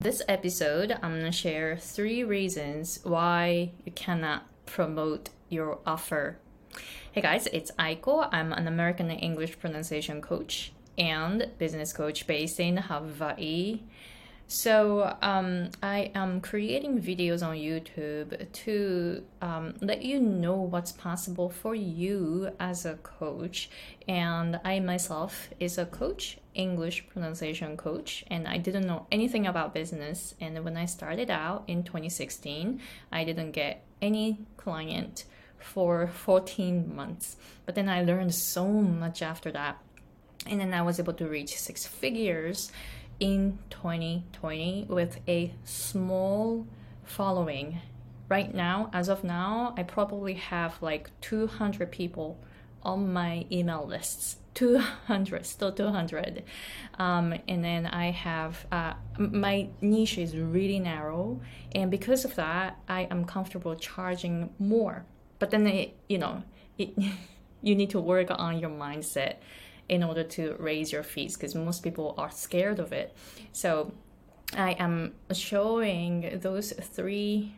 This episode, I'm to share three reasons why you cannot promote your offer. Hey guys, it's Aiko. I'm an American English pronunciation coach and business coach based in Hawaii. So um, I am creating videos on YouTube to um, let you know what's possible for you as a coach. And I myself is a coach, English pronunciation coach, and I didn't know anything about business. And when I started out in 2016, I didn't get any client for 14 months. But then I learned so much after that. And then I was able to reach six figures in 2020 with a small following. Right now, as of now, I probably have like 200 people on my email lists. 200, still 200. Um, and then I have, uh, my niche is really narrow. And because of that, I am comfortable charging more. But then, it, you know, it, you need to work on your mindset in order to raise your fees because most people are scared of it. So I am showing those three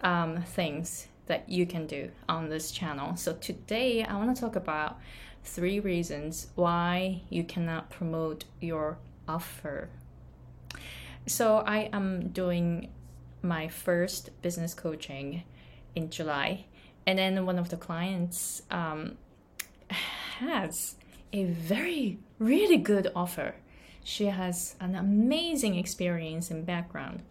um, things that you can do on this channel. So today I want to talk about three reasons why you cannot promote your offer. So I am doing my first business coaching in July, and then one of the clients um, has a very, really good offer. She has an amazing experience and background.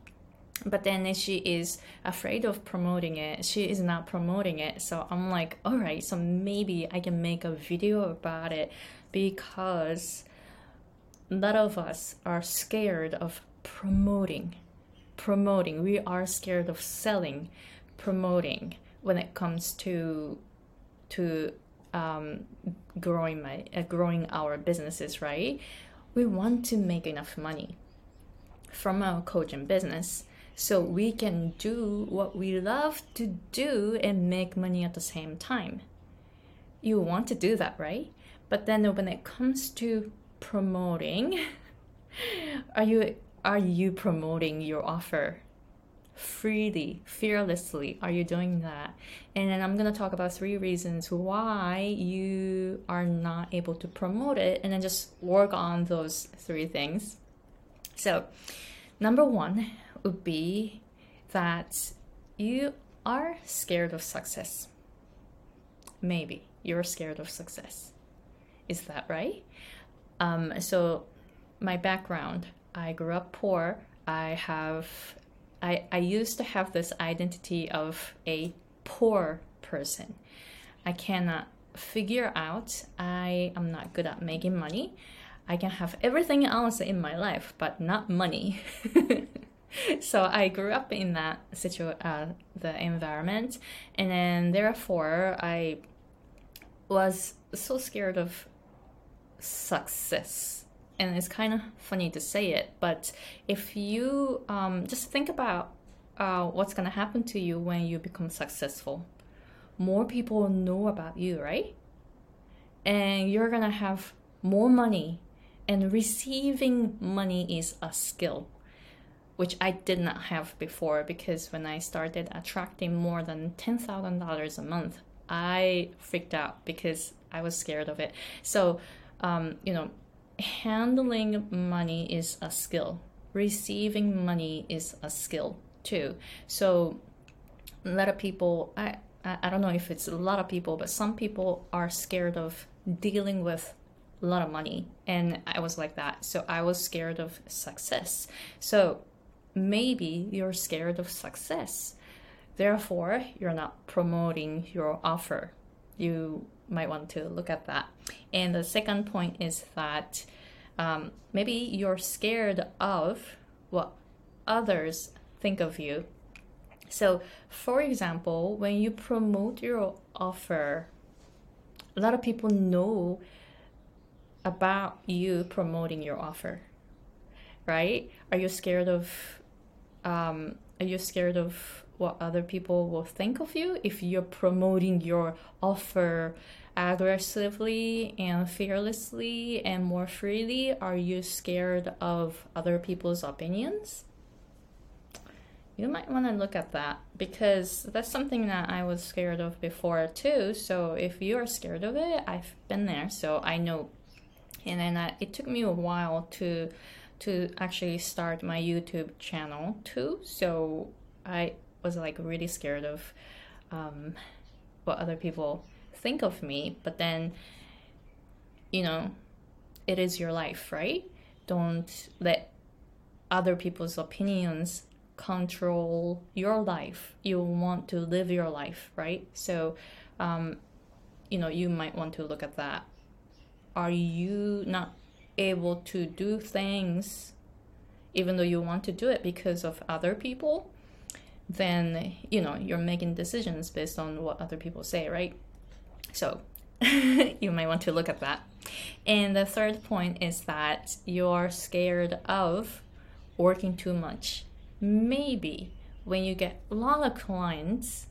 But then she is afraid of promoting it. She is not promoting it. So I'm like, all right, so maybe I can make a video about it because a lot of us are scared of promoting. Promoting. We are scared of selling, promoting when it comes to to um, growing my uh, growing our businesses, right? We want to make enough money from our coaching business so we can do what we love to do and make money at the same time. You want to do that, right? But then when it comes to promoting, are you are you promoting your offer freely, fearlessly are you doing that? And then I'm going to talk about three reasons why you are not able to promote it and then just work on those three things. So, number one would be that you are scared of success. Maybe you're scared of success. Is that right? Um, so, my background I grew up poor. I have I, I used to have this identity of a poor person. I cannot figure out I am not good at making money. I can have everything else in my life, but not money. so I grew up in that situ- uh, the environment, and then therefore I was so scared of success and it's kind of funny to say it, but if you um, just think about uh, what's going to happen to you when you become successful, more people know about you, right? And you're going to have more money, and receiving money is a skill, which I did not have before because when I started attracting more than $10,000 a month, I freaked out because I was scared of it. So, um, you know, handling money is a skill. Receiving money is a skill too. So a lot of people, I, I don't know if it's a lot of people, but some people are scared of dealing with a lot of money. And I was like that. So I was scared of success. So maybe you're scared of success. Therefore, you're not promoting your offer. You might want to look at that. And the second point is that um, maybe you're scared of what others think of you. So, for example, when you promote your offer, a lot of people know about you promoting your offer, right? Are you scared of um, are you scared of what other people will think of you if you're promoting your offer aggressively and fearlessly and more freely? Are you scared of other people's opinions? You might want to look at that because that's something that I was scared of before too. So if you're scared of it, I've been there, so I know. And then I, it took me a while to to actually start my YouTube channel too. So I was like really scared of um, what other people think of me. But then, you know, it is your life, right? Don't let other people's opinions control your life. You want to live your life, right? So, um, you know, you might want to look at that. Are you not able to do things even though you want to do it because of other people? then you know you're making decisions based on what other people say right? So you might want to look at that. And the third point is that you're scared of working too much. Maybe when you get a lot of clients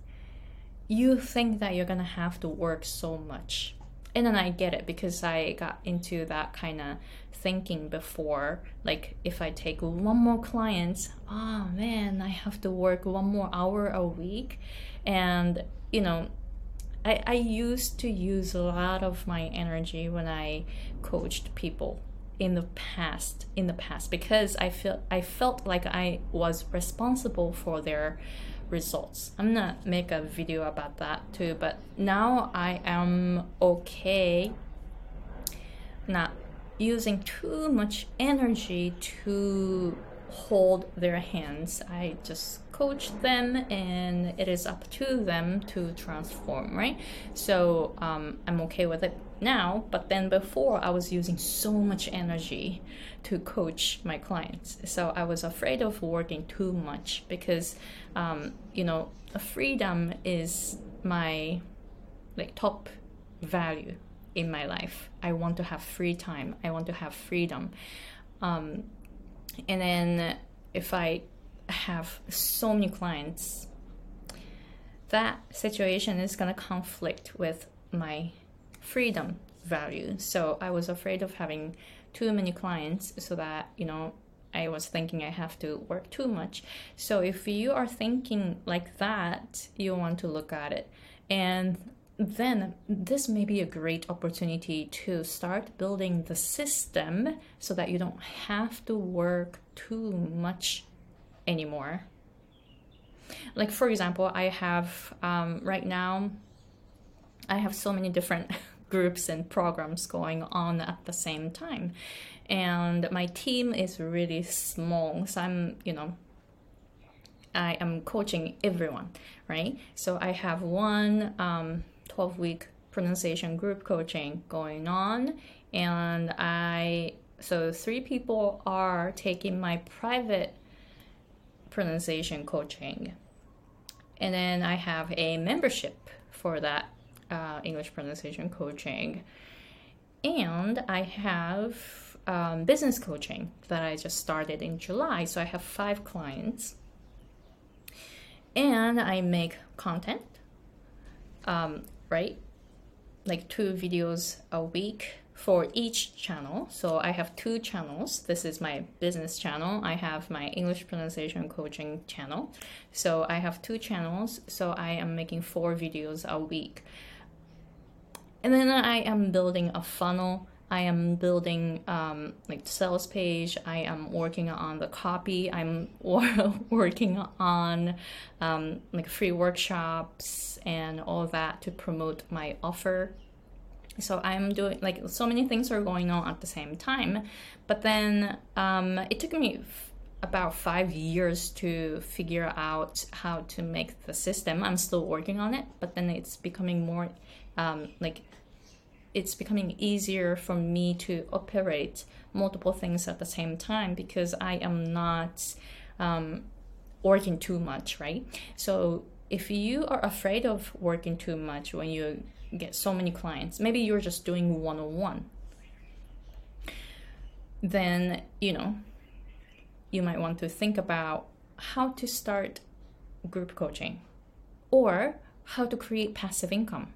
you think that you're gonna have to work so much and then i get it because i got into that kind of thinking before like if i take one more client oh man i have to work one more hour a week. And you know I, I used to use a lot of my energy when i coached people in the past in the past because i feel i felt like i was responsible for their results i'm gonna make a video about that too but now i am okay not using too much energy to hold their hands. I just coach them, and it is up to them to transform, right? So um, I'm okay with it now, but then before I was using so much energy to coach my clients. So I was afraid of working too much because, um, you know, freedom is my like top value in my life. I want to have free time. I want to have freedom. Um, and then if I have so many clients, that situation is going to conflict with my freedom value. So I was afraid of having too many clients so that, you know, I was thinking I have to work too much. So if you are thinking like that, you want to look at it. And then this may be a great opportunity to start building the system so that you don't have to work too much anymore. Like, for example, I have um, right now, I have so many different groups and programs going on at the same time. And my team is really small. So I'm, you know, I am coaching everyone, right? So I have one um, 12 week pronunciation group coaching going on and i so three people are taking my private pronunciation coaching and then i have a membership for that uh, english pronunciation coaching and i have um, business coaching that i just started in july so i have five clients and i make content um, right? Like two videos a week for each channel. So I have two channels. This is my business channel. I have my English pronunciation coaching channel. So I have two channels. So I am making four videos a week. And then I am building a funnel I am building um, like sales page. I am working on the copy. I'm working on um, like free workshops and all that to promote my offer. So I'm doing like so many things are going on at the same time. But then um, it took me about five years to figure out how to make the system. I'm still working on it, but then it's becoming more um, like it's becoming easier for me to operate multiple things at the same time because I am not um, working too much, right? So if you are afraid of working too much when you get so many clients, maybe you're just doing one on one, then you know you might want to think about how to start group coaching or how to create passive income,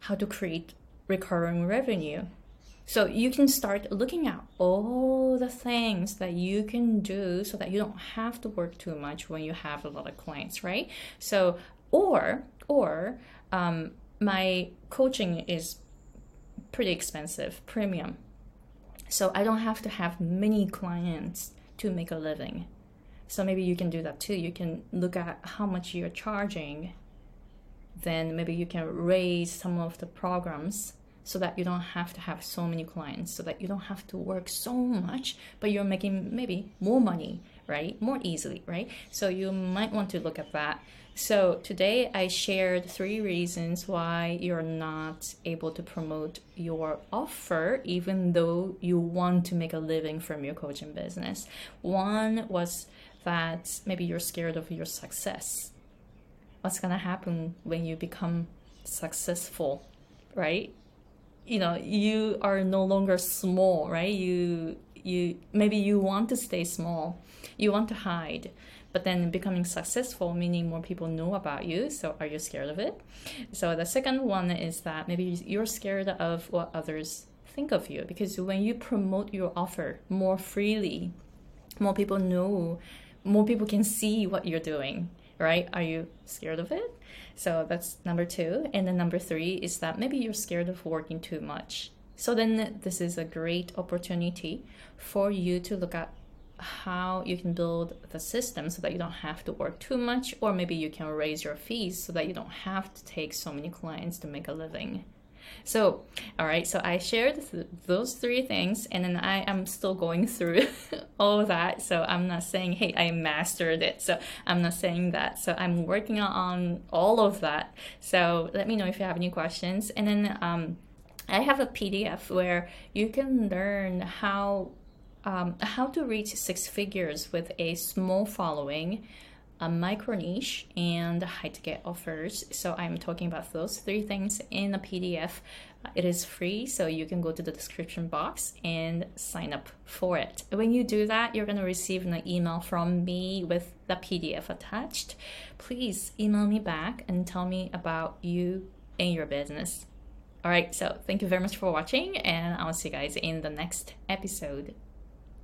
how to create recurring revenue. So you can start looking at all the things that you can do so that you don't have to work too much when you have a lot of clients, right? So or or um, my coaching is pretty expensive, premium. So I don't have to have many clients to make a living. So maybe you can do that too. You can look at how much you're charging. Then maybe you can raise some of the programs so that you don't have to have so many clients, so that you don't have to work so much, but you're making maybe more money, right? More easily, right? So you might want to look at that. So today I shared three reasons why you're not able to promote your offer even though you want to make a living from your coaching business. One was that maybe you're scared of your success. What's to happen when you become successful, right? You know, you are no longer small, right? You you maybe you want to stay small. You want to hide but then becoming successful meaning more people know about you so are you scared of it? So the second one is that maybe you're scared of what others think of you because when you promote your offer more freely more people know more people can see what you're doing right? Are you scared of it? So that's number two. And then number three is that maybe you're scared of working too much so then this is a great opportunity for you to look at how you can build the system so that you don't have to work too much, or maybe you can raise your fees so that you don't have to take so many clients to make a living. So, all right, so I shared th- those three things, and then I am still going through all of that. So, I'm not saying, hey, I mastered it. So, I'm not saying that. So, I'm working on all of that. So, let me know if you have any questions. And then, um, I have a PDF where you can learn how um, how to reach six figures with a small following, a micro niche, and high ticket offers. So I'm talking about those three things in a PDF. It is free, so you can go to the description box and sign up for it. When you do that, you're going to receive an email from me with the PDF attached. Please email me back and tell me about you and your business. All right, so thank you very much for watching, and I'll see you guys in the next episode.